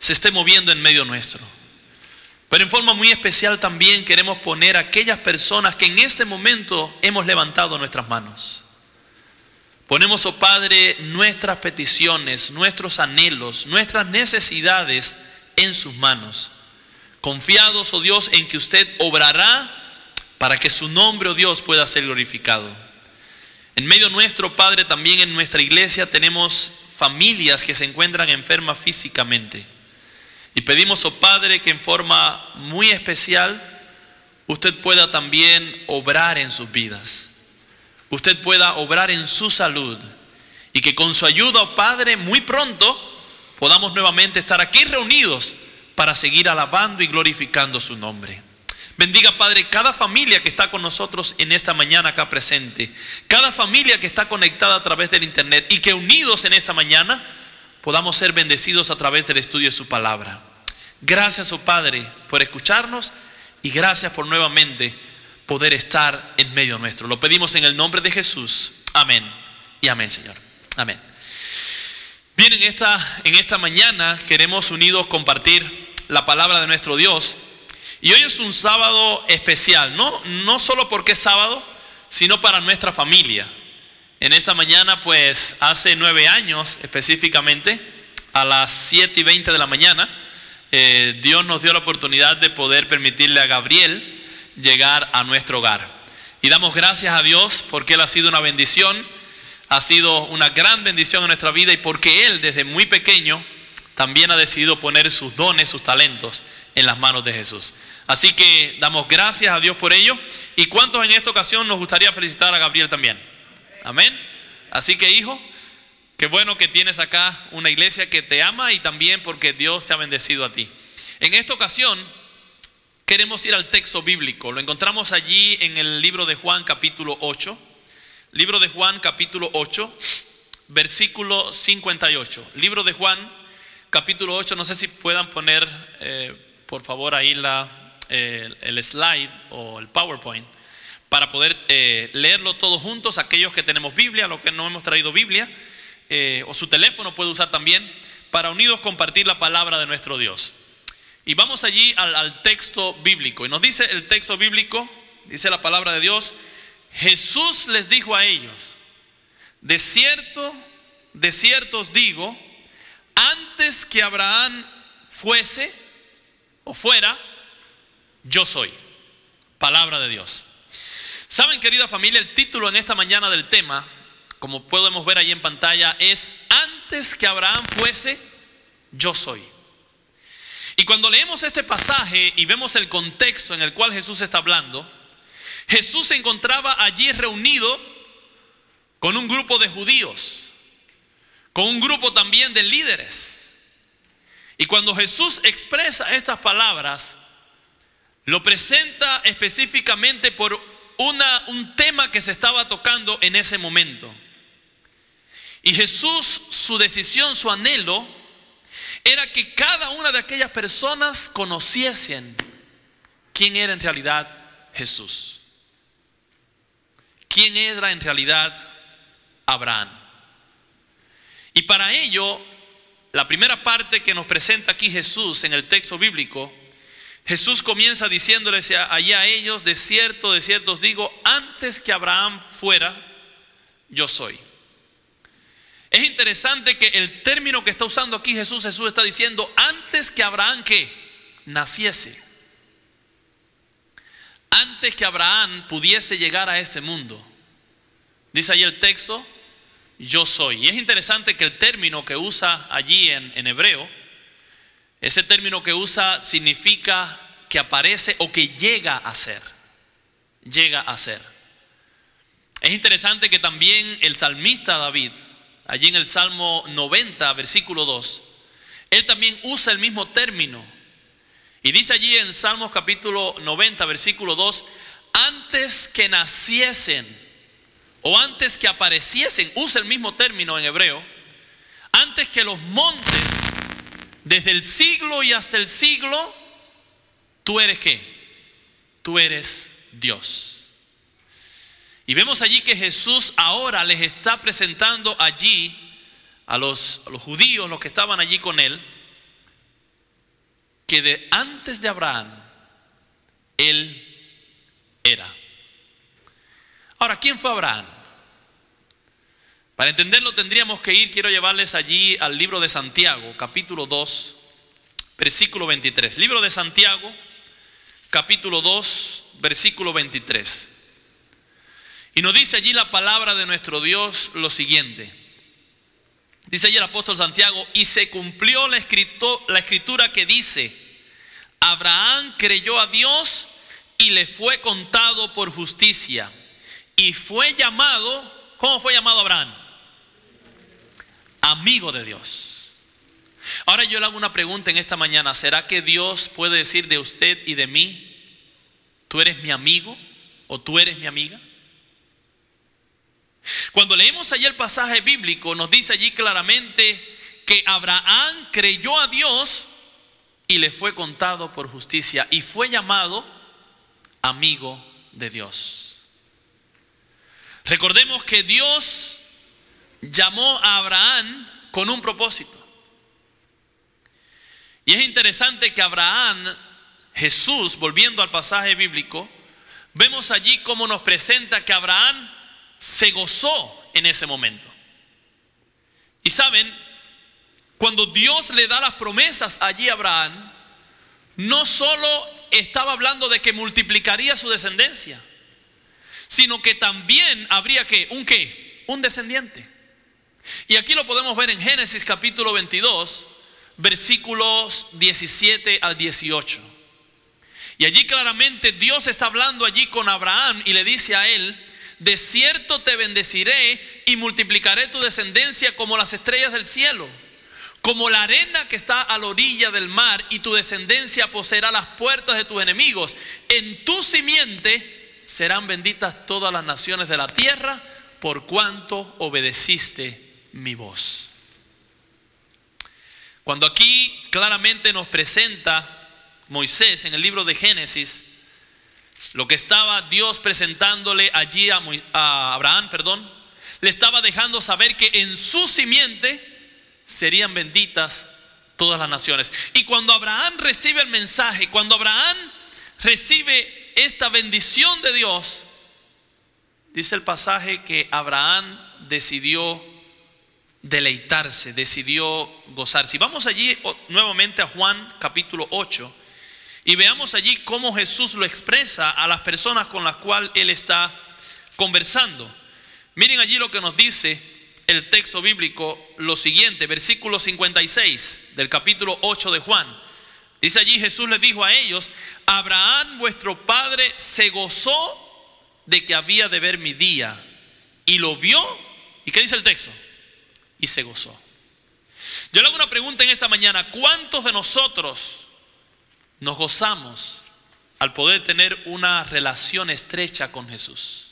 se esté moviendo en medio nuestro. Pero en forma muy especial también queremos poner a aquellas personas que en este momento hemos levantado nuestras manos. Ponemos, oh Padre, nuestras peticiones, nuestros anhelos, nuestras necesidades en sus manos. Confiados, oh Dios, en que usted obrará para que su nombre, oh Dios, pueda ser glorificado. En medio nuestro, Padre, también en nuestra iglesia tenemos familias que se encuentran enfermas físicamente. Y pedimos, oh Padre, que en forma muy especial usted pueda también obrar en sus vidas. Usted pueda obrar en su salud. Y que con su ayuda, oh Padre, muy pronto podamos nuevamente estar aquí reunidos para seguir alabando y glorificando su nombre. Bendiga, Padre, cada familia que está con nosotros en esta mañana acá presente, cada familia que está conectada a través del Internet y que unidos en esta mañana podamos ser bendecidos a través del estudio de su palabra. Gracias, oh Padre, por escucharnos y gracias por nuevamente poder estar en medio nuestro. Lo pedimos en el nombre de Jesús. Amén. Y amén, Señor. Amén. Bien, en esta, en esta mañana queremos unidos compartir la palabra de nuestro Dios. Y hoy es un sábado especial, no, no solo porque es sábado, sino para nuestra familia. En esta mañana, pues hace nueve años específicamente, a las siete y veinte de la mañana, eh, Dios nos dio la oportunidad de poder permitirle a Gabriel llegar a nuestro hogar. Y damos gracias a Dios porque Él ha sido una bendición, ha sido una gran bendición en nuestra vida y porque Él desde muy pequeño también ha decidido poner sus dones, sus talentos en las manos de Jesús. Así que damos gracias a Dios por ello. ¿Y cuántos en esta ocasión nos gustaría felicitar a Gabriel también? Amén. Así que hijo, Qué bueno que tienes acá una iglesia que te ama y también porque Dios te ha bendecido a ti. En esta ocasión queremos ir al texto bíblico. Lo encontramos allí en el libro de Juan capítulo 8. Libro de Juan capítulo 8, versículo 58. Libro de Juan capítulo 8. No sé si puedan poner eh, por favor ahí la, eh, el slide o el PowerPoint para poder eh, leerlo todos juntos, aquellos que tenemos Biblia, los que no hemos traído Biblia. Eh, o su teléfono puede usar también, para unidos compartir la palabra de nuestro Dios. Y vamos allí al, texto bíblico. Y nos dice el texto bíblico, dice la palabra de Dios, Jesús les dijo a ellos, de cierto, de cierto os digo, antes que Abraham fuese o fuera, yo soy. Palabra de Dios. Saben, querida familia, el título en esta mañana del tema como podemos ver ahí en pantalla, es antes que Abraham fuese, yo soy. Y cuando leemos este pasaje y vemos el contexto en el cual Jesús está hablando, Jesús se encontraba allí reunido con un grupo de judíos, con un grupo también de líderes. Y cuando Jesús expresa estas palabras, lo presenta específicamente por una, un tema que se estaba tocando en ese momento. Y Jesús, su decisión, su anhelo, era que cada una de aquellas personas conociesen quién era en realidad Jesús. ¿Quién era en realidad Abraham? Y para ello, la primera parte que nos presenta aquí Jesús en el texto bíblico, Jesús comienza diciéndoles allá a ellos, de cierto, de cierto os digo, antes que Abraham fuera, yo soy. Es interesante que el término que está usando aquí Jesús, Jesús está diciendo antes que Abraham que naciese. Antes que Abraham pudiese llegar a ese mundo. Dice ahí el texto, yo soy. Y es interesante que el término que usa allí en, en hebreo, ese término que usa significa que aparece o que llega a ser. Llega a ser. Es interesante que también el salmista David, allí en el Salmo 90, versículo 2, él también usa el mismo término. Y dice allí en Salmos capítulo 90, versículo 2, antes que naciesen o antes que apareciesen, usa el mismo término en hebreo, antes que los montes, desde el siglo y hasta el siglo, tú eres qué? Tú eres Dios. Y vemos allí que Jesús ahora les está presentando allí a los, los judíos, los que estaban allí con él, que de antes de Abraham, él era. Ahora, ¿quién fue Abraham? Para entenderlo tendríamos que ir, quiero llevarles allí al libro de Santiago, capítulo 2, versículo 23. Libro de Santiago, capítulo 2, versículo 23. Y nos dice allí la palabra de nuestro Dios lo siguiente. Dice allí el apóstol Santiago, y se cumplió la, la escritura que dice, Abraham creyó a Dios y le fue contado por justicia. Y fue llamado, ¿cómo fue llamado Abraham? amigo de Dios. Ahora yo le hago una pregunta en esta mañana. ¿Será que Dios puede decir de usted y de mí, tú eres mi amigo o tú eres mi amiga? Cuando leemos allí el pasaje bíblico, nos dice allí claramente que Abraham creyó a Dios y le fue contado por justicia y fue llamado amigo de Dios. Recordemos que Dios llamó a Abraham con un propósito. Y es interesante que Abraham, Jesús, volviendo al pasaje bíblico, vemos allí cómo nos presenta que Abraham se gozó en ese momento. Y saben, cuando Dios le da las promesas allí a Abraham, no solo estaba hablando de que multiplicaría su descendencia, sino que también habría que, un qué, un descendiente. Y aquí lo podemos ver en Génesis capítulo 22, versículos 17 al 18. Y allí claramente Dios está hablando allí con Abraham y le dice a él, de cierto te bendeciré y multiplicaré tu descendencia como las estrellas del cielo, como la arena que está a la orilla del mar, y tu descendencia poseerá las puertas de tus enemigos. En tu simiente serán benditas todas las naciones de la tierra, por cuanto obedeciste mi voz. Cuando aquí claramente nos presenta Moisés en el libro de Génesis, lo que estaba Dios presentándole allí a, a Abraham, perdón, le estaba dejando saber que en su simiente serían benditas todas las naciones. Y cuando Abraham recibe el mensaje, cuando Abraham recibe esta bendición de Dios, dice el pasaje que Abraham decidió deleitarse, decidió gozarse. Y vamos allí nuevamente a Juan capítulo 8 y veamos allí cómo Jesús lo expresa a las personas con las cuales él está conversando. Miren allí lo que nos dice el texto bíblico, lo siguiente, versículo 56 del capítulo 8 de Juan. Dice allí Jesús les dijo a ellos, Abraham vuestro padre se gozó de que había de ver mi día y lo vio. ¿Y qué dice el texto? Y se gozó. Yo le hago una pregunta en esta mañana. ¿Cuántos de nosotros nos gozamos al poder tener una relación estrecha con Jesús?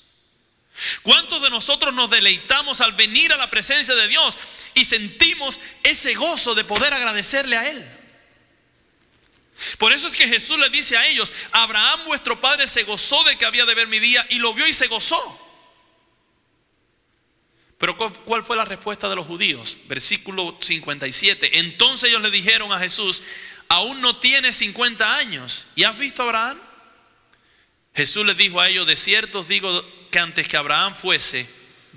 ¿Cuántos de nosotros nos deleitamos al venir a la presencia de Dios y sentimos ese gozo de poder agradecerle a Él? Por eso es que Jesús le dice a ellos, Abraham vuestro padre se gozó de que había de ver mi día y lo vio y se gozó. Pero ¿cuál fue la respuesta de los judíos? Versículo 57. Entonces ellos le dijeron a Jesús, aún no tiene 50 años. ¿Y has visto a Abraham? Jesús les dijo a ellos, de cierto os digo que antes que Abraham fuese,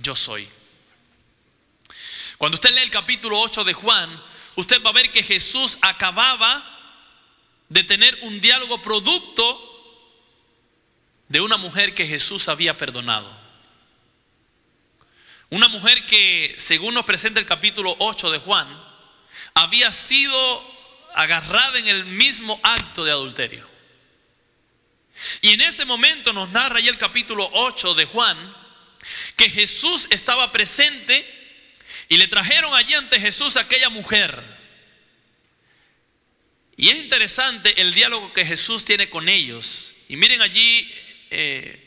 yo soy. Cuando usted lee el capítulo 8 de Juan, usted va a ver que Jesús acababa de tener un diálogo producto de una mujer que Jesús había perdonado. Una mujer que, según nos presenta el capítulo 8 de Juan, había sido agarrada en el mismo acto de adulterio. Y en ese momento nos narra ya el capítulo 8 de Juan que Jesús estaba presente y le trajeron allí ante Jesús a aquella mujer. Y es interesante el diálogo que Jesús tiene con ellos. Y miren allí eh,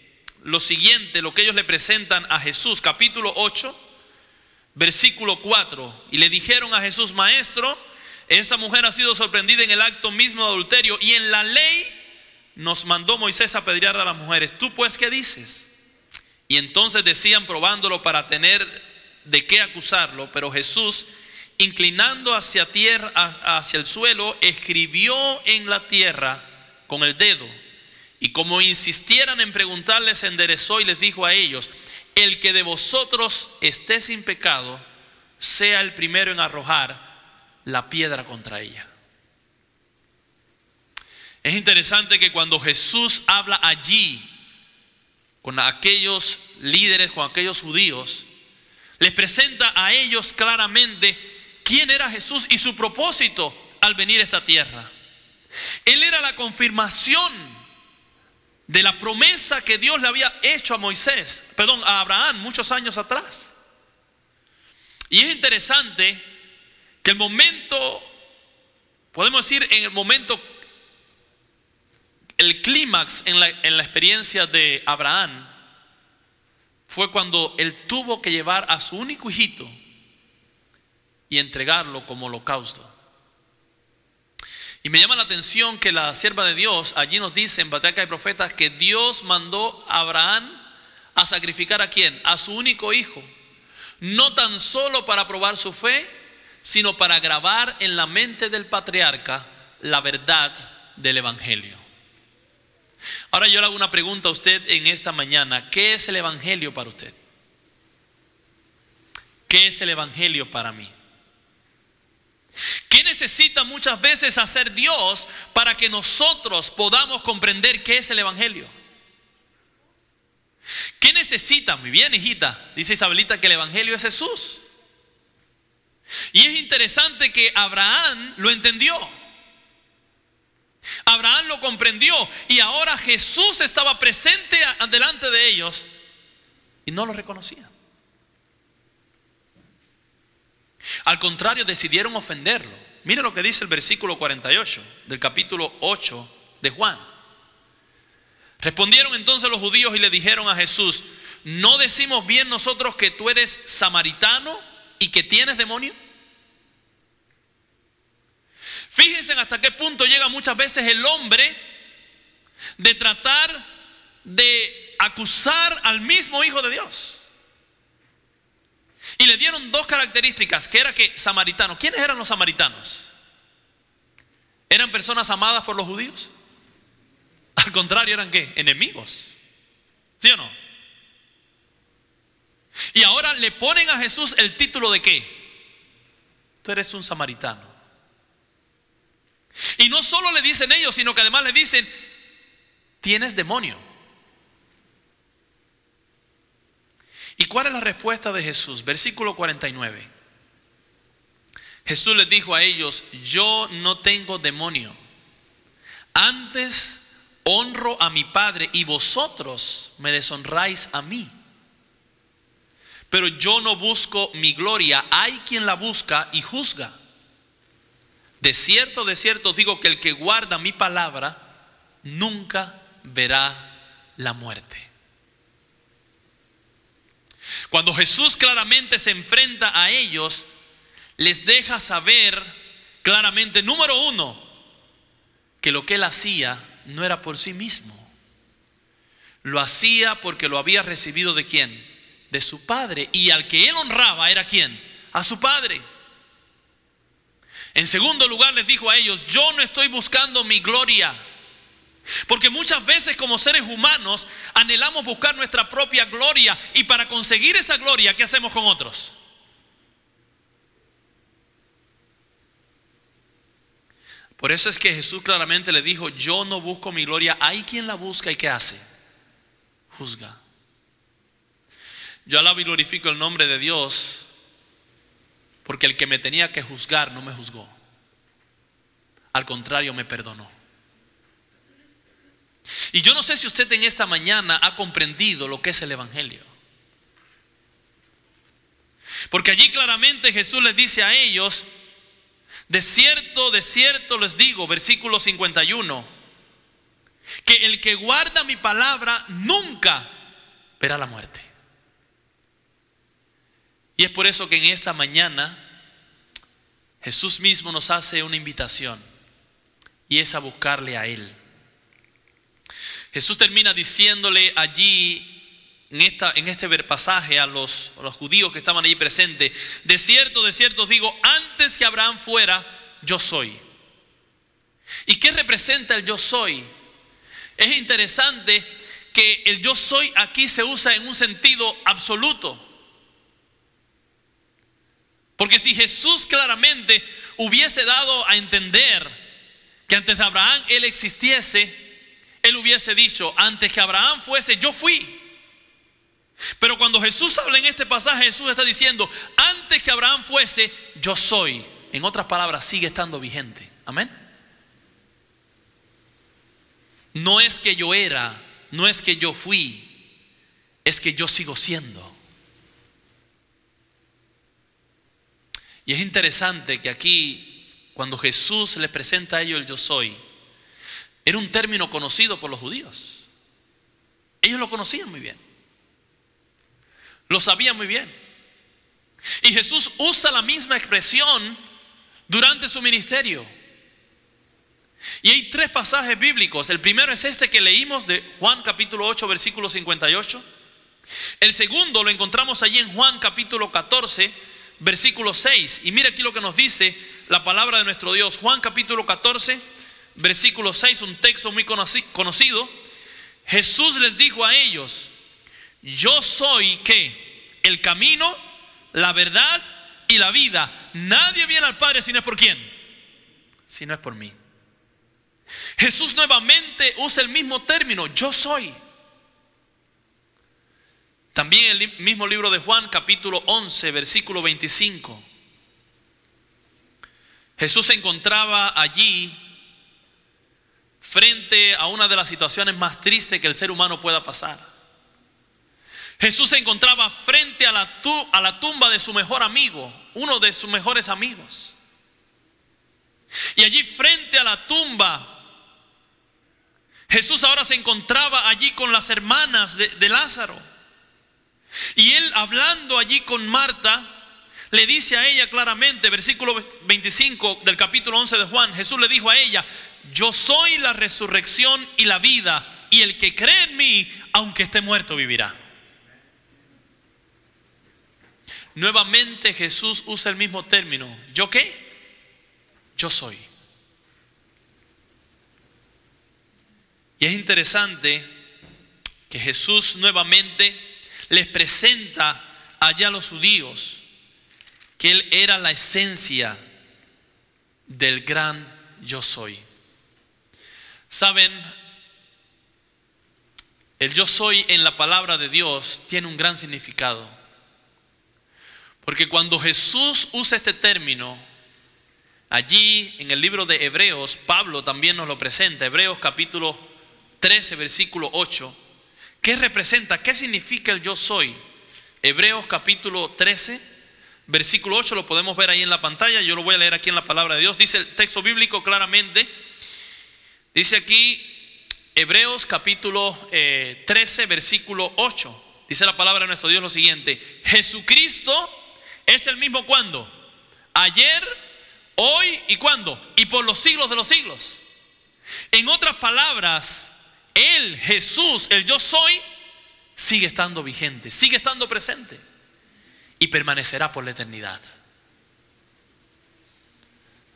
lo siguiente, lo que ellos le presentan a Jesús, capítulo 8, versículo 4. Y le dijeron a Jesús, maestro, esa mujer ha sido sorprendida en el acto mismo de adulterio y en la ley nos mandó Moisés a apedrear a las mujeres. ¿Tú pues qué dices? Y entonces decían probándolo para tener de qué acusarlo, pero Jesús, inclinando hacia tierra, hacia el suelo, escribió en la tierra con el dedo. Y como insistieran en preguntarles, enderezó y les dijo a ellos, el que de vosotros esté sin pecado, sea el primero en arrojar la piedra contra ella. Es interesante que cuando Jesús habla allí con aquellos líderes, con aquellos judíos, les presenta a ellos claramente quién era Jesús y su propósito al venir a esta tierra. Él era la confirmación de la promesa que Dios le había hecho a Moisés, perdón, a Abraham muchos años atrás. Y es interesante que el momento, podemos decir en el momento, el clímax en la, en la experiencia de Abraham fue cuando él tuvo que llevar a su único hijito y entregarlo como holocausto. Y me llama la atención que la sierva de Dios allí nos dice en Bateca de Profetas que Dios mandó a Abraham a sacrificar a quién? A su único hijo. No tan solo para probar su fe, sino para grabar en la mente del patriarca la verdad del Evangelio. Ahora yo le hago una pregunta a usted en esta mañana. ¿Qué es el Evangelio para usted? ¿Qué es el Evangelio para mí? ¿Qué necesita muchas veces hacer Dios para que nosotros podamos comprender qué es el Evangelio? ¿Qué necesita? Muy bien, hijita. Dice Isabelita que el Evangelio es Jesús. Y es interesante que Abraham lo entendió. Abraham lo comprendió y ahora Jesús estaba presente delante de ellos y no lo reconocían. Al contrario, decidieron ofenderlo. Mire lo que dice el versículo 48 del capítulo 8 de Juan. Respondieron entonces los judíos y le dijeron a Jesús, ¿no decimos bien nosotros que tú eres samaritano y que tienes demonio? Fíjense hasta qué punto llega muchas veces el hombre de tratar de acusar al mismo Hijo de Dios. Y le dieron dos características, que era que samaritano. ¿Quiénes eran los samaritanos? ¿Eran personas amadas por los judíos? Al contrario, eran qué? Enemigos. ¿Sí o no? Y ahora le ponen a Jesús el título de qué? Tú eres un samaritano. Y no solo le dicen ellos, sino que además le dicen, tienes demonio. ¿Y cuál es la respuesta de Jesús? Versículo 49. Jesús les dijo a ellos, yo no tengo demonio. Antes honro a mi Padre y vosotros me deshonráis a mí. Pero yo no busco mi gloria, hay quien la busca y juzga. De cierto, de cierto digo que el que guarda mi palabra nunca verá la muerte. Cuando Jesús claramente se enfrenta a ellos, les deja saber claramente, número uno, que lo que él hacía no era por sí mismo. Lo hacía porque lo había recibido de quién? De su padre. Y al que él honraba era quién? A su padre. En segundo lugar les dijo a ellos, yo no estoy buscando mi gloria. Porque muchas veces como seres humanos anhelamos buscar nuestra propia gloria y para conseguir esa gloria, ¿qué hacemos con otros? Por eso es que Jesús claramente le dijo, yo no busco mi gloria, hay quien la busca y ¿qué hace? Juzga. Yo alabo y glorifico el nombre de Dios porque el que me tenía que juzgar no me juzgó. Al contrario, me perdonó. Y yo no sé si usted en esta mañana ha comprendido lo que es el Evangelio. Porque allí claramente Jesús les dice a ellos, de cierto, de cierto les digo, versículo 51, que el que guarda mi palabra nunca verá la muerte. Y es por eso que en esta mañana Jesús mismo nos hace una invitación y es a buscarle a Él. Jesús termina diciéndole allí en, esta, en este pasaje a los, los judíos que estaban ahí presentes, de cierto, de cierto digo, antes que Abraham fuera, yo soy. ¿Y qué representa el yo soy? Es interesante que el yo soy aquí se usa en un sentido absoluto. Porque si Jesús claramente hubiese dado a entender que antes de Abraham él existiese, él hubiese dicho, antes que Abraham fuese, yo fui. Pero cuando Jesús habla en este pasaje, Jesús está diciendo, antes que Abraham fuese, yo soy. En otras palabras, sigue estando vigente. Amén. No es que yo era, no es que yo fui, es que yo sigo siendo. Y es interesante que aquí, cuando Jesús les presenta a ellos el yo soy, era un término conocido por los judíos. Ellos lo conocían muy bien. Lo sabían muy bien. Y Jesús usa la misma expresión durante su ministerio. Y hay tres pasajes bíblicos. El primero es este que leímos de Juan capítulo 8, versículo 58. El segundo lo encontramos allí en Juan capítulo 14, versículo 6. Y mira aquí lo que nos dice la palabra de nuestro Dios. Juan capítulo 14, versículo 6, un texto muy conocido. Jesús les dijo a ellos, yo soy que el camino, la verdad y la vida. Nadie viene al Padre si no es por quién, si no es por mí. Jesús nuevamente usa el mismo término, yo soy. También el mismo libro de Juan, capítulo 11, versículo 25. Jesús se encontraba allí frente a una de las situaciones más tristes que el ser humano pueda pasar. Jesús se encontraba frente a la, tumba de su mejor amigo, uno de sus mejores amigos. Y allí frente a la tumba Jesús ahora se encontraba allí con las hermanas de, Lázaro. Y él hablando allí con Marta, le dice a ella claramente, versículo 25 del capítulo 11 de Juan, Jesús le dijo a ella, yo soy la resurrección y la vida, y el que cree en mí, aunque esté muerto, vivirá. Nuevamente Jesús usa el mismo término, ¿yo qué? Yo soy. Y es interesante que Jesús nuevamente les presenta allá a los judíos que Él era la esencia del gran yo soy. Saben, el yo soy en la palabra de Dios tiene un gran significado. Porque cuando Jesús usa este término, allí en el libro de Hebreos, Pablo también nos lo presenta, Hebreos capítulo 13, versículo 8. ¿Qué representa? ¿Qué significa el yo soy? Hebreos capítulo 13, versículo 8, lo podemos ver ahí en la pantalla, yo lo voy a leer aquí en la palabra de Dios. Dice el texto bíblico claramente, dice aquí Hebreos capítulo 13, eh, versículo 8. Dice la palabra de nuestro Dios lo siguiente, Jesucristo es el mismo cuando, ayer, hoy y cuando, y por los siglos de los siglos. En otras palabras, él, Jesús, el yo soy, sigue estando vigente, sigue estando presente y permanecerá por la eternidad.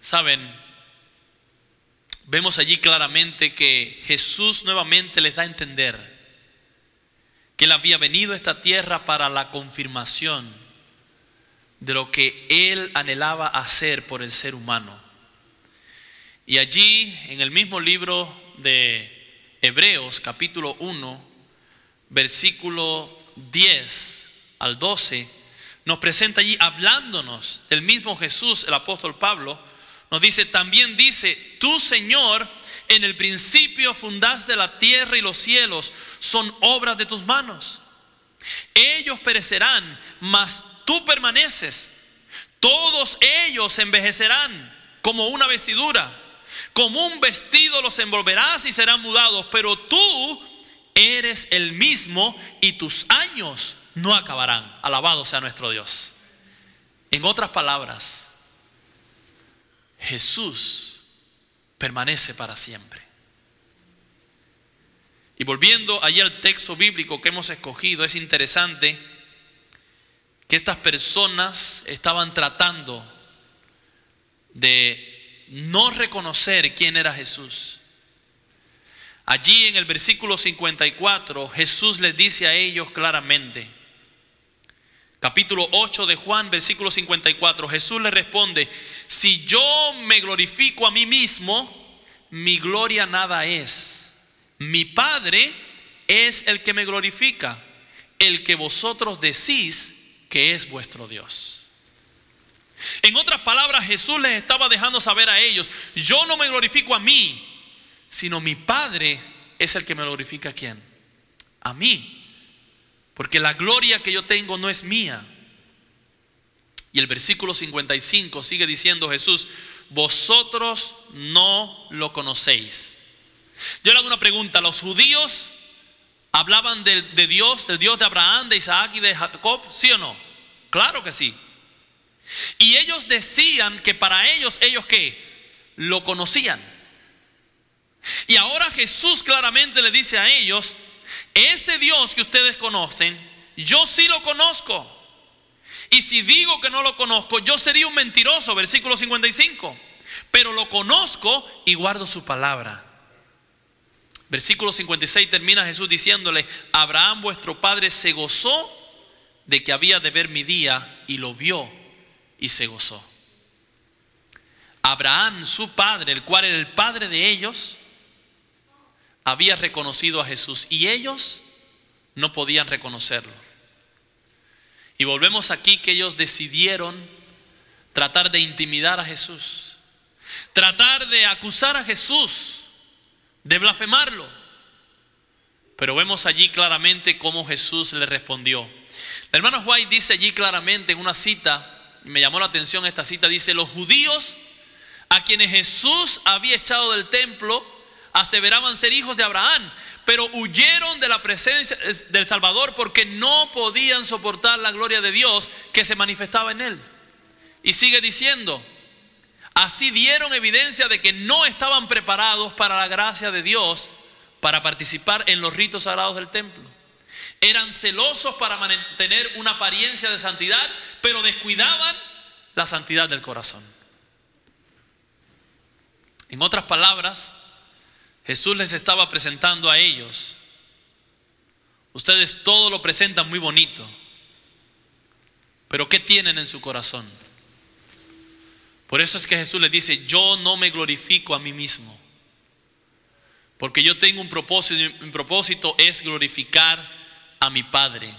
Saben, vemos allí claramente que Jesús nuevamente les da a entender que Él había venido a esta tierra para la confirmación de lo que Él anhelaba hacer por el ser humano. Y allí, en el mismo libro de Hebreos capítulo 1, versículo 10 al 12, nos presenta allí hablándonos del mismo Jesús, el apóstol Pablo, nos dice, también dice, tú Señor, en el principio fundaste la tierra y los cielos, son obras de tus manos. Ellos perecerán, mas tú permaneces. Todos ellos envejecerán como una vestidura como un vestido los envolverás y serán mudados, pero tú eres el mismo y tus años no acabarán. Alabado sea nuestro Dios. En otras palabras, Jesús permanece para siempre. Y volviendo allí al texto bíblico que hemos escogido, es interesante que estas personas estaban tratando de no reconocer quién era Jesús. Allí en el versículo 54 Jesús les dice a ellos claramente, capítulo 8 de Juan, versículo 54, Jesús les responde, si yo me glorifico a mí mismo, mi gloria nada es. Mi Padre es el que me glorifica, el que vosotros decís que es vuestro Dios. En otras palabras, Jesús les estaba dejando saber a ellos, yo no me glorifico a mí, sino mi Padre es el que me glorifica a quién? A mí. Porque la gloria que yo tengo no es mía. Y el versículo 55 sigue diciendo Jesús, vosotros no lo conocéis. Yo le hago una pregunta, ¿los judíos hablaban de, Dios, del Dios de Abraham, de Isaac y de Jacob? ¿Sí o no? Claro que sí. Y ellos decían que para ellos, ellos que lo conocían. Y ahora Jesús claramente le dice a ellos, ese Dios que ustedes conocen, yo sí lo conozco. Y si digo que no lo conozco, yo sería un mentiroso, versículo 55. Pero lo conozco y guardo su palabra. Versículo 56 termina Jesús diciéndole, Abraham vuestro padre se gozó de que había de ver mi día y lo vio y se gozó. Abraham, su padre, el cual era el padre de ellos, había reconocido a Jesús y ellos no podían reconocerlo. Y volvemos aquí que ellos decidieron tratar de intimidar a Jesús, tratar de acusar a Jesús, de blasfemarlo. Pero vemos allí claramente cómo Jesús le respondió. El hermano White dice allí claramente en una cita, me llamó la atención esta cita, dice, los judíos a quienes Jesús había echado del templo aseveraban ser hijos de Abraham, pero huyeron de la presencia del Salvador porque no podían soportar la gloria de Dios que se manifestaba en él. Y sigue diciendo, así dieron evidencia de que no estaban preparados para la gracia de Dios para participar en los ritos sagrados del templo. Eran celosos para mantener una apariencia de santidad, pero descuidaban la santidad del corazón. En otras palabras, Jesús les estaba presentando a ellos. Ustedes todo lo presentan muy bonito. Pero ¿qué tienen en su corazón? Por eso es que Jesús les dice, yo no me glorifico a mí mismo. Porque yo tengo un propósito mi propósito es glorificar a mi Padre.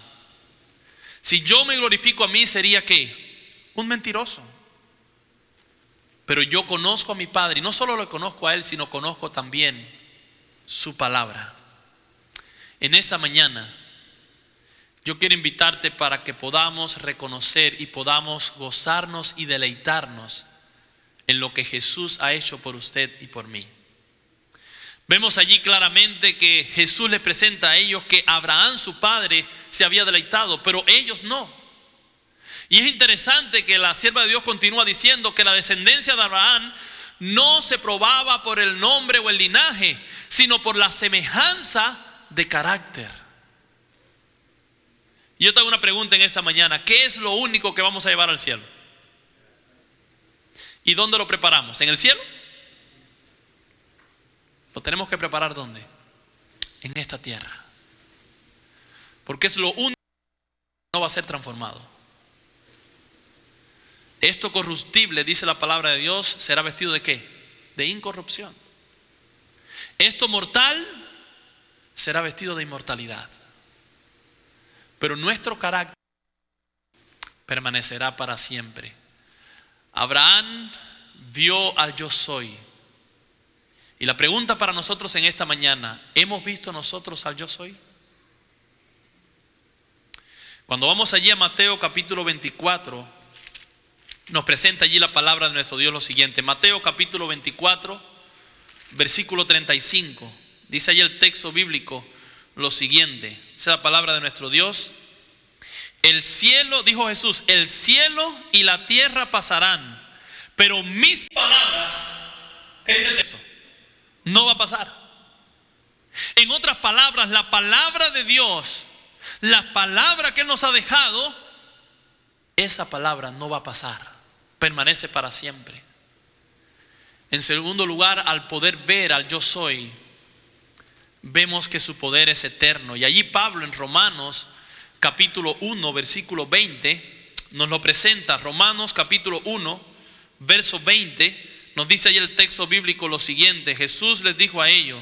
Si yo me glorifico a mí sería que un mentiroso. Pero yo conozco a mi Padre y no solo lo conozco a Él, sino conozco también su palabra. En esta mañana yo quiero invitarte para que podamos reconocer y podamos gozarnos y deleitarnos en lo que Jesús ha hecho por usted y por mí. Vemos allí claramente que Jesús le presenta a ellos que Abraham, su padre, se había deleitado, pero ellos no. Y es interesante que la sierva de Dios continúa diciendo que la descendencia de Abraham no se probaba por el nombre o el linaje, sino por la semejanza de carácter. Yo te hago una pregunta en esta mañana, ¿qué es lo único que vamos a llevar al cielo? ¿Y dónde lo preparamos? ¿En el cielo? ¿Lo tenemos que preparar dónde? En esta tierra. Porque es lo único que no va a ser transformado. Esto corruptible, dice la palabra de Dios, será vestido de qué? De incorrupción. Esto mortal será vestido de inmortalidad. Pero nuestro carácter permanecerá para siempre. Abraham vio al yo soy. Y la pregunta para nosotros en esta mañana, ¿hemos visto nosotros al yo soy? Cuando vamos allí a Mateo capítulo 24, nos presenta allí la palabra de nuestro Dios lo siguiente. Mateo capítulo 24 versículo 35. Dice ahí el texto bíblico lo siguiente. Esa es la palabra de nuestro Dios. El cielo, dijo Jesús, el cielo y la tierra pasarán, pero mis palabras, ¿qué dice el texto? No va a pasar. En otras palabras, la palabra de Dios, la palabra que nos ha dejado, esa palabra no va a pasar, permanece para siempre. En segundo lugar, al poder ver al yo soy, vemos que su poder es eterno. Y allí Pablo en Romanos capítulo 1, versículo 20, nos lo presenta. Romanos capítulo 1, verso 20, nos dice ahí el texto bíblico lo siguiente. Jesús les dijo a ellos,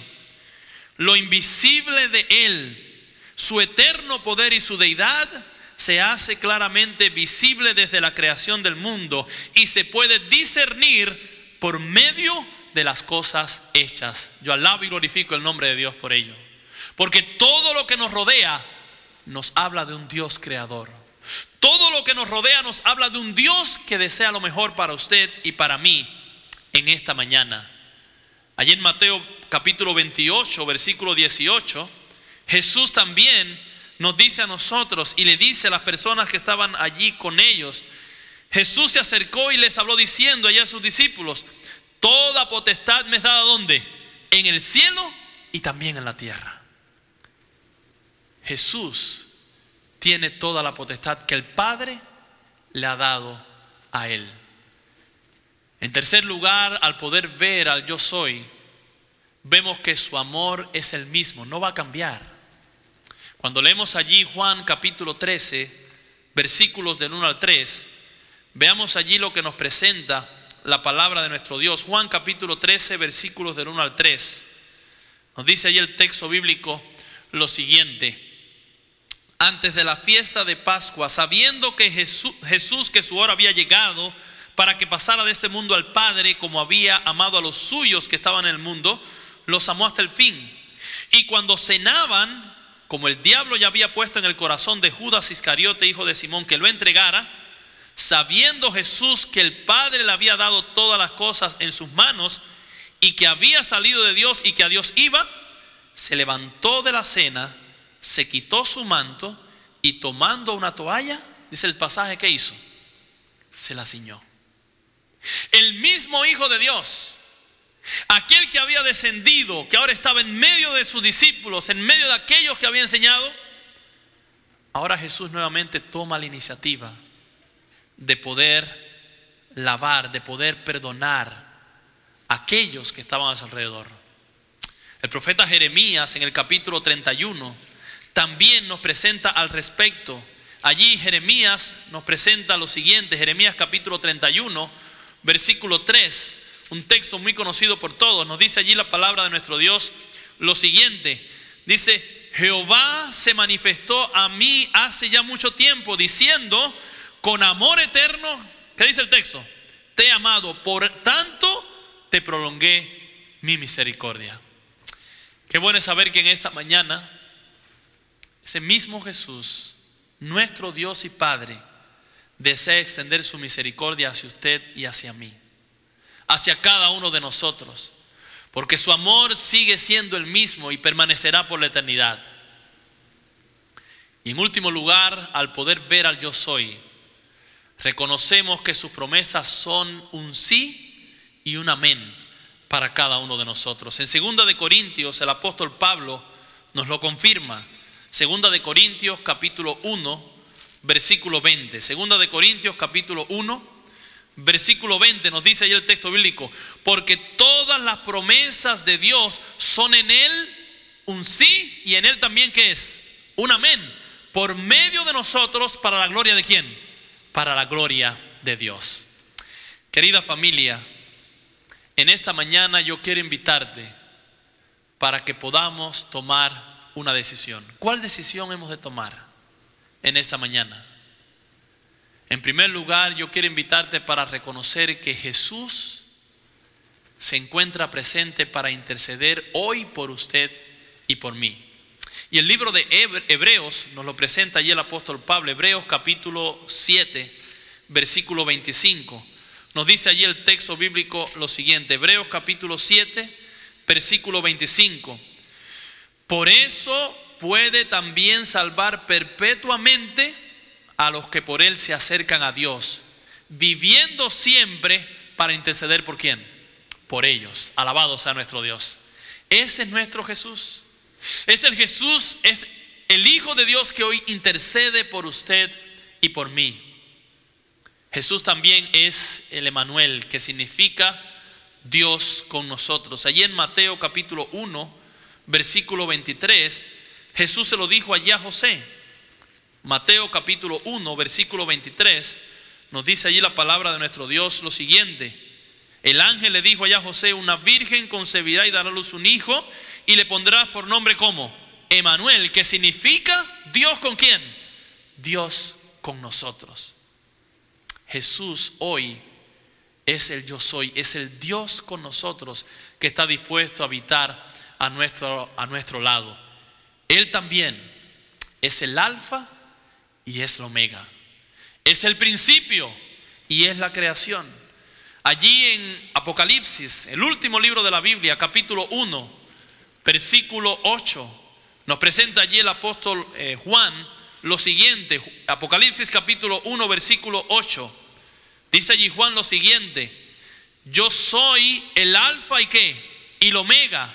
lo invisible de Él, su eterno poder y su deidad, se hace claramente visible desde la creación del mundo y se puede discernir por medio de las cosas hechas. Yo alabo y glorifico el nombre de Dios por ello. Porque todo lo que nos rodea nos habla de un Dios creador. Todo lo que nos rodea nos habla de un Dios que desea lo mejor para usted y para mí en esta mañana. Allí en Mateo capítulo 28, versículo 18, Jesús también nos dice a nosotros y le dice a las personas que estaban allí con ellos, Jesús se acercó y les habló diciendo allá a sus discípulos, toda potestad me es dada donde? En el cielo y también en la tierra. Jesús tiene toda la potestad que el Padre le ha dado a Él. En tercer lugar, al poder ver al yo soy, vemos que su amor es el mismo, no va a cambiar. Cuando leemos allí Juan capítulo 13, versículos del 1 al 3, veamos allí lo que nos presenta la palabra de nuestro Dios. Juan capítulo 13, versículos del 1 al 3. Nos dice allí el texto bíblico lo siguiente. Antes de la fiesta de Pascua, sabiendo que Jesús, Jesús que su hora había llegado para que pasara de este mundo al Padre como había amado a los suyos que estaban en el mundo, los amó hasta el fin. Y cuando cenaban, como el diablo ya había puesto en el corazón de Judas Iscariote, hijo de Simón, que lo entregara, sabiendo Jesús que el Padre le había dado todas las cosas en sus manos y que había salido de Dios y que a Dios iba, se levantó de la cena, se quitó su manto y tomando una toalla, dice el pasaje que hizo, se la ciñó. El mismo Hijo de Dios Aquel que había descendido, que ahora estaba en medio de sus discípulos, en medio de aquellos que había enseñado, ahora Jesús nuevamente toma la iniciativa de poder lavar, de poder perdonar a aquellos que estaban a su alrededor. El profeta Jeremías en el capítulo 31 también nos presenta al respecto. Allí Jeremías nos presenta lo siguiente, Jeremías capítulo 31, versículo 3 un texto muy conocido por todos. Nos dice allí la palabra de nuestro Dios lo siguiente. Dice, Jehová se manifestó a mí hace ya mucho tiempo diciendo, con amor eterno, ¿qué dice el texto? Te he amado, por tanto te prolongué mi misericordia. Qué bueno es saber que en esta mañana ese mismo Jesús, nuestro Dios y Padre, desea extender su misericordia hacia usted y hacia mí hacia cada uno de nosotros, porque su amor sigue siendo el mismo y permanecerá por la eternidad. Y en último lugar, al poder ver al yo soy, reconocemos que sus promesas son un sí y un amén para cada uno de nosotros. En segunda de Corintios el apóstol Pablo nos lo confirma. Segunda de Corintios capítulo 1, versículo 20. Segunda de Corintios capítulo 1, Versículo 20 nos dice ahí el texto bíblico, porque todas las promesas de Dios son en Él un sí y en Él también que es un amén, por medio de nosotros para la gloria de quién? Para la gloria de Dios. Querida familia, en esta mañana yo quiero invitarte para que podamos tomar una decisión. ¿Cuál decisión hemos de tomar en esta mañana? En primer lugar, yo quiero invitarte para reconocer que Jesús se encuentra presente para interceder hoy por usted y por mí. Y el libro de Hebreos nos lo presenta allí el apóstol Pablo, Hebreos capítulo 7, versículo 25. Nos dice allí el texto bíblico lo siguiente, Hebreos capítulo 7, versículo 25. Por eso puede también salvar perpetuamente a los que por Él se acercan a Dios, viviendo siempre para interceder por quién? Por ellos. Alabado sea nuestro Dios. Ese es nuestro Jesús. Es el Jesús, es el Hijo de Dios que hoy intercede por usted y por mí. Jesús también es el Emanuel, que significa Dios con nosotros. Allí en Mateo capítulo 1, versículo 23, Jesús se lo dijo allí a José. Mateo capítulo 1, versículo 23, nos dice allí la palabra de nuestro Dios lo siguiente. El ángel le dijo allá a José, una virgen concebirá y dará a luz un hijo y le pondrás por nombre como Emanuel, que significa Dios con quién? Dios con nosotros. Jesús hoy es el yo soy, es el Dios con nosotros que está dispuesto a habitar a nuestro, a nuestro lado. Él también es el alfa y es el omega. Es el principio y es la creación. Allí en Apocalipsis, el último libro de la Biblia, capítulo 1, versículo 8, nos presenta allí el apóstol eh, Juan lo siguiente, Apocalipsis capítulo 1, versículo 8. Dice allí Juan lo siguiente, yo soy el alfa y qué, y el omega,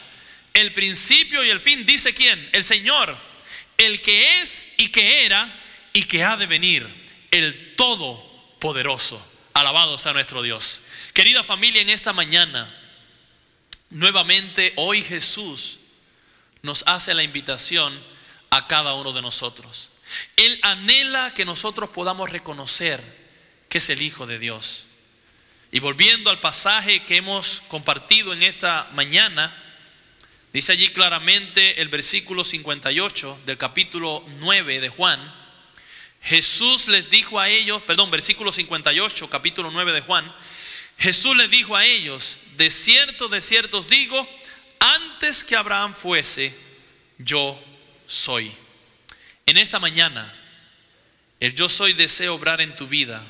el principio y el fin, dice quién, el Señor, el que es y que era y que ha de venir, el todopoderoso. Alabado sea nuestro Dios. Querida familia, en esta mañana, nuevamente hoy Jesús nos hace la invitación a cada uno de nosotros. Él anhela que nosotros podamos reconocer que es el Hijo de Dios. Y volviendo al pasaje que hemos compartido en esta mañana, dice allí claramente el versículo 58 del capítulo 9 de Juan, Jesús les dijo a ellos, perdón, versículo 58, capítulo 9 de Juan, Jesús les dijo a ellos, de cierto, de cierto os digo, antes que Abraham fuese, yo soy. En esta mañana, el yo soy deseo obrar en tu vida.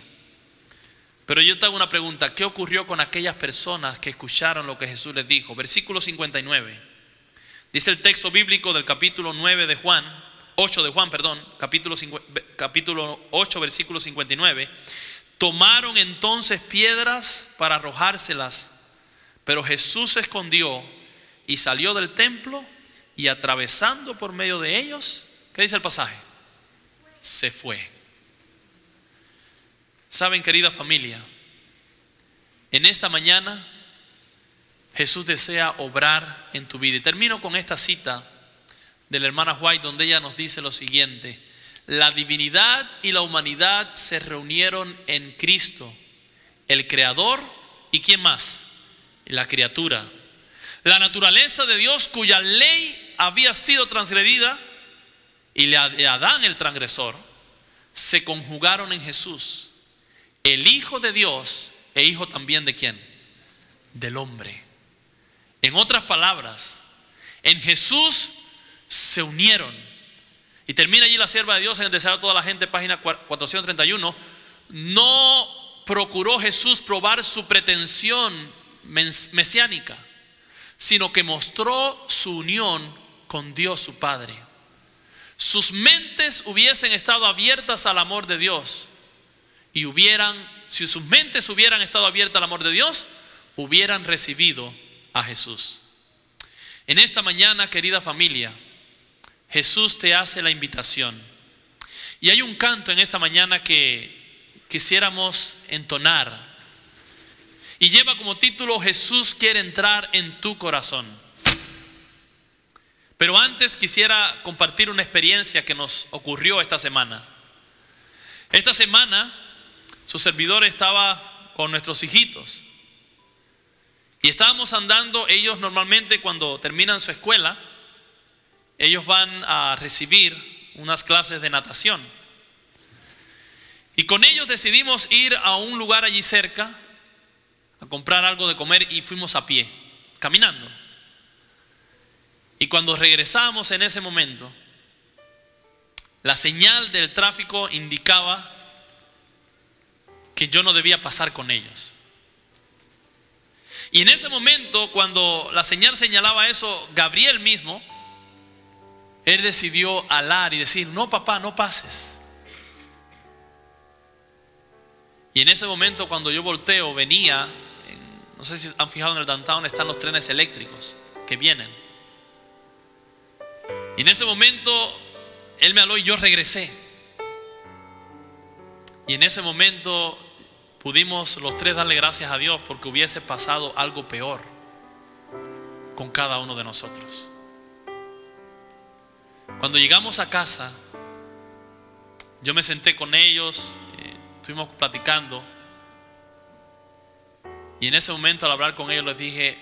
Pero yo te hago una pregunta, ¿qué ocurrió con aquellas personas que escucharon lo que Jesús les dijo? Versículo 59. Dice el texto bíblico del capítulo 9 de Juan, 8 de Juan, perdón, capítulo, capítulo 8, versículo 59. Tomaron entonces piedras para arrojárselas, pero Jesús se escondió y salió del templo y atravesando por medio de ellos, ¿qué dice el pasaje? Se fue. Saben, querida familia, en esta mañana Jesús desea obrar en tu vida. Y termino con esta cita de la hermana White donde ella nos dice lo siguiente. La divinidad y la humanidad se reunieron en Cristo, el Creador y quién más? La criatura. La naturaleza de Dios cuya ley había sido transgredida y la de Adán el transgresor se conjugaron en Jesús, el Hijo de Dios e hijo también de quién? Del hombre. En otras palabras, en Jesús se unieron. Y termina allí la sierva de Dios en el deseo de toda la gente, página 431. No procuró Jesús probar su pretensión mesiánica sino que mostró su unión con Dios su Padre. Sus mentes hubiesen estado abiertas al amor de Dios y hubieran, si sus mentes hubieran estado abiertas al amor de Dios, hubieran recibido a Jesús. En esta mañana, querida familia, Jesús te hace la invitación. Y hay un canto en esta mañana que quisiéramos entonar y lleva como título Jesús quiere entrar en tu corazón. Pero antes quisiera compartir una experiencia que nos ocurrió esta semana. Esta semana su servidor estaba con nuestros hijitos y estábamos andando, ellos normalmente cuando terminan su escuela, ellos van a recibir unas clases de natación. Y con ellos decidimos ir a un lugar allí cerca a comprar algo de comer y fuimos a pie, caminando. Y cuando regresamos en ese momento, la señal del tráfico indicaba que yo no debía pasar con ellos. Y en ese momento, cuando la señal señalaba eso, Gabriel mismo, él decidió alar y decir, no papá, no pases. Y en ese momento, cuando yo volteo, venía no sé si han fijado en el downtown están los trenes eléctricos que vienen. Y en ese momento él me habló y yo regresé. Y en ese momento pudimos los tres darle gracias a Dios porque hubiese pasado algo peor con cada uno de nosotros. Cuando llegamos a casa, yo me senté con ellos, eh, estuvimos platicando. Y en ese momento al hablar con ellos les dije,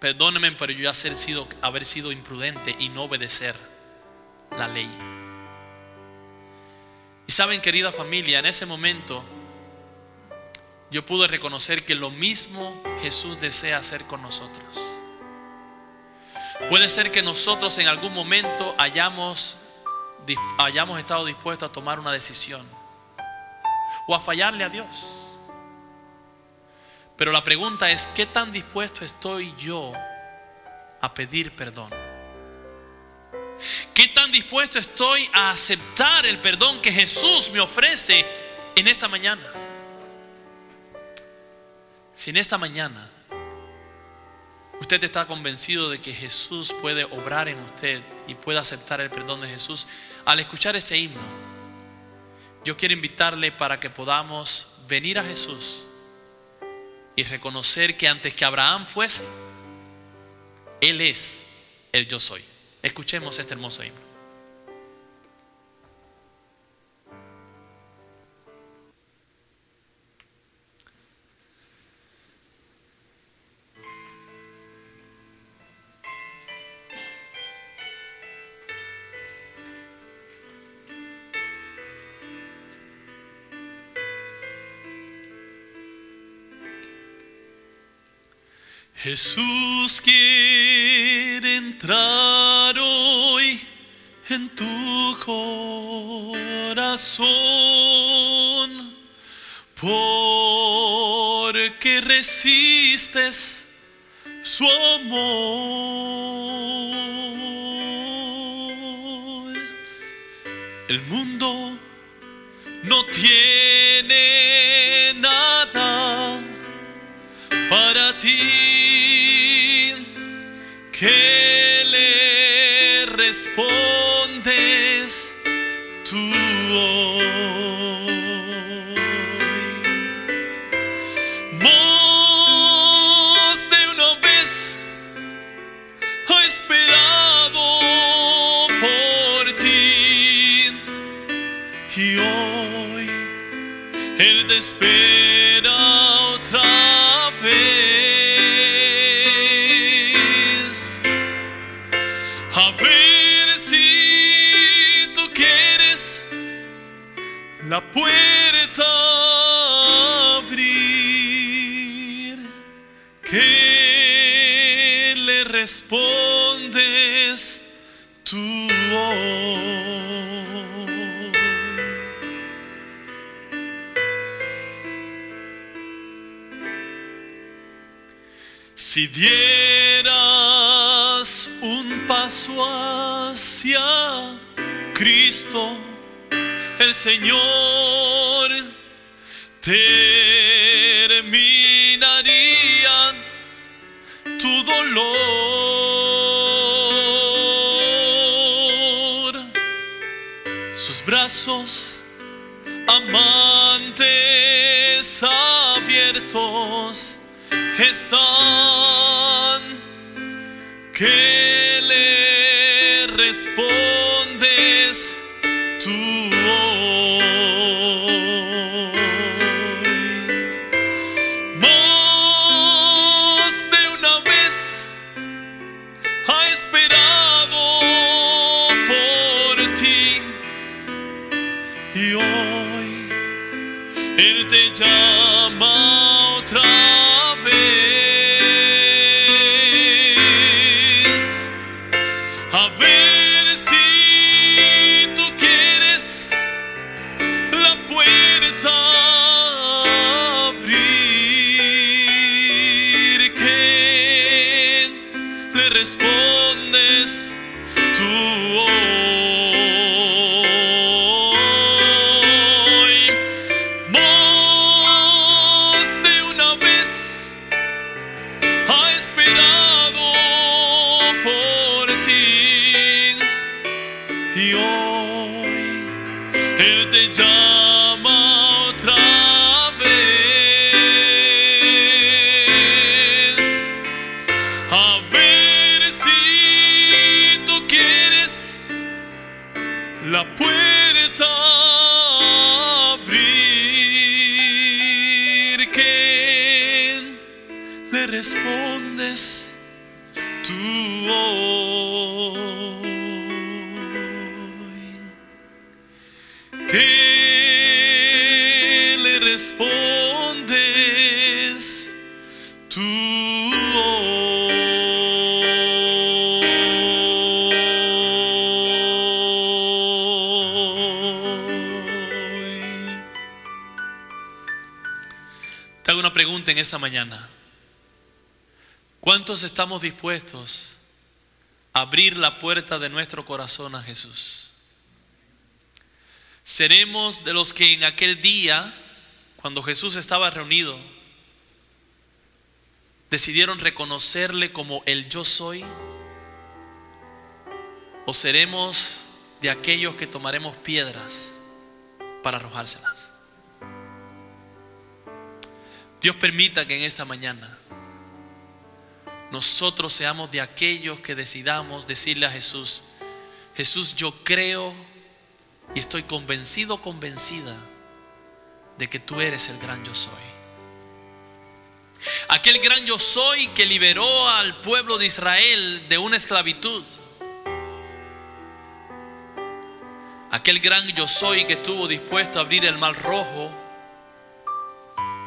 perdónenme, pero yo haber sido, haber sido imprudente y no obedecer la ley. Y saben, querida familia, en ese momento yo pude reconocer que lo mismo Jesús desea hacer con nosotros. Puede ser que nosotros en algún momento hayamos, hayamos estado dispuestos a tomar una decisión o a fallarle a Dios. Pero la pregunta es, ¿qué tan dispuesto estoy yo a pedir perdón? ¿Qué tan dispuesto estoy a aceptar el perdón que Jesús me ofrece en esta mañana? Si en esta mañana usted está convencido de que Jesús puede obrar en usted y puede aceptar el perdón de Jesús, al escuchar este himno, yo quiero invitarle para que podamos venir a Jesús y reconocer que antes que Abraham fuese, Él es el yo soy. Escuchemos este hermoso himno. Jesús quiere entrar hoy en tu corazón, porque resistes su amor. El mundo no tiene respondes tú hoy. Si dieras un paso hacia Cristo, el Señor en esta mañana. ¿Cuántos estamos dispuestos a abrir la puerta de nuestro corazón a Jesús? Seremos de los que en aquel día, cuando Jesús estaba reunido, decidieron reconocerle como el yo soy. O seremos de aquellos que tomaremos piedras para arrojárselas. Dios permita que en esta mañana nosotros seamos de aquellos que decidamos decirle a Jesús, Jesús, yo creo y estoy convencido, convencida de que tú eres el gran yo soy. Aquel gran yo soy que liberó al pueblo de Israel de una esclavitud. Aquel gran yo soy que estuvo dispuesto a abrir el mar rojo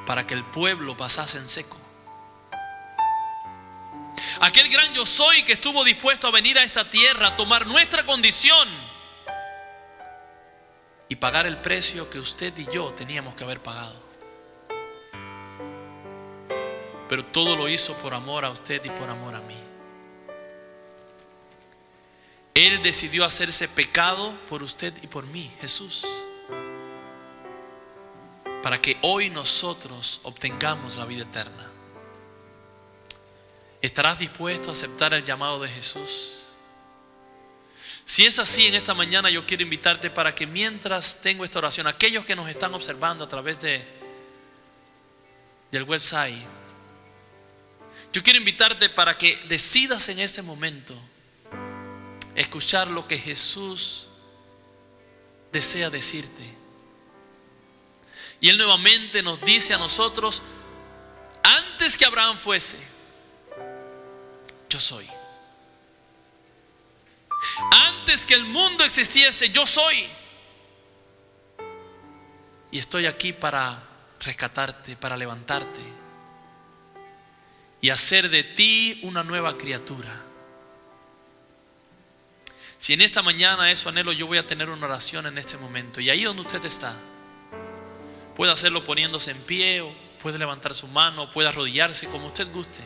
para que el pueblo pasase en seco. Aquel gran yo soy que estuvo dispuesto a venir a esta tierra a tomar nuestra condición y pagar el precio que usted y yo teníamos que haber pagado. Pero todo lo hizo por amor a usted y por amor a mí. Él decidió hacerse pecado por usted y por mí, Jesús. Para que hoy nosotros obtengamos la vida eterna. ¿Estarás dispuesto a aceptar el llamado de Jesús? Si es así, en esta mañana yo quiero invitarte para que mientras tengo esta oración, aquellos que nos están observando a través de del website, yo quiero invitarte para que decidas en este momento escuchar lo que Jesús desea decirte. Y Él nuevamente nos dice a nosotros, antes que Abraham fuese, yo soy. Antes que el mundo existiese, yo soy. Y estoy aquí para rescatarte, para levantarte y hacer de ti una nueva criatura. Si en esta mañana eso anhelo, yo voy a tener una oración en este momento. Y ahí donde usted está, puede hacerlo poniéndose en pie, o puede levantar su mano, puede arrodillarse como usted guste.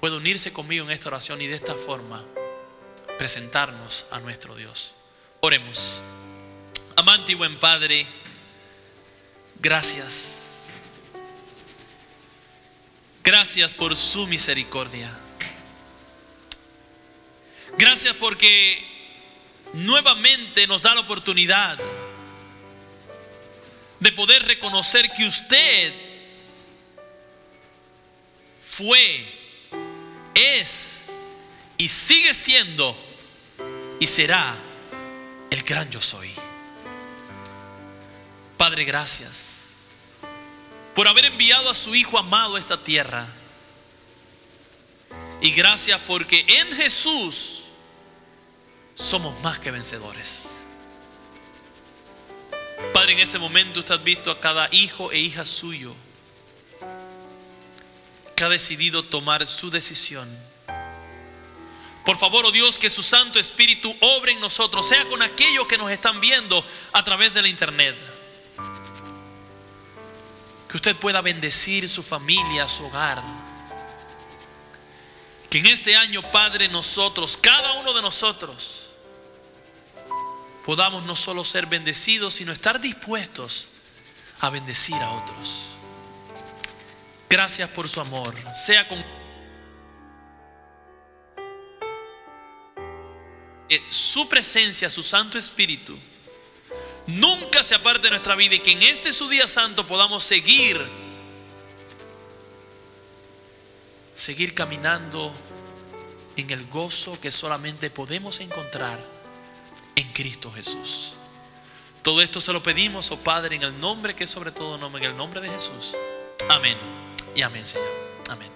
Puede unirse conmigo en esta oración y de esta forma presentarnos a nuestro Dios. Oremos. Amante y buen Padre, gracias. Gracias por su misericordia. Gracias porque nuevamente nos da la oportunidad de poder reconocer que usted fue, es y sigue siendo y será el gran yo soy. Padre, gracias por haber enviado a su Hijo amado a esta tierra. Y gracias porque en Jesús somos más que vencedores. Padre, en ese momento usted ha visto a cada hijo e hija suyo que ha decidido tomar su decisión. Por favor, oh Dios, que su Santo Espíritu obre en nosotros, sea con aquellos que nos están viendo a través de la internet. Que usted pueda bendecir su familia, su hogar. Que en este año, Padre, nosotros, cada uno de nosotros, podamos no solo ser bendecidos, sino estar dispuestos a bendecir a otros. Gracias por su amor. Sea con su presencia, su Santo Espíritu, nunca se aparte de nuestra vida y que en este su día santo podamos seguir, seguir caminando en el gozo que solamente podemos encontrar en Cristo Jesús. Todo esto se lo pedimos, oh Padre, en el nombre que es sobre todo nombre, en el nombre de Jesús. Amén. Y amén, Señor. Amén.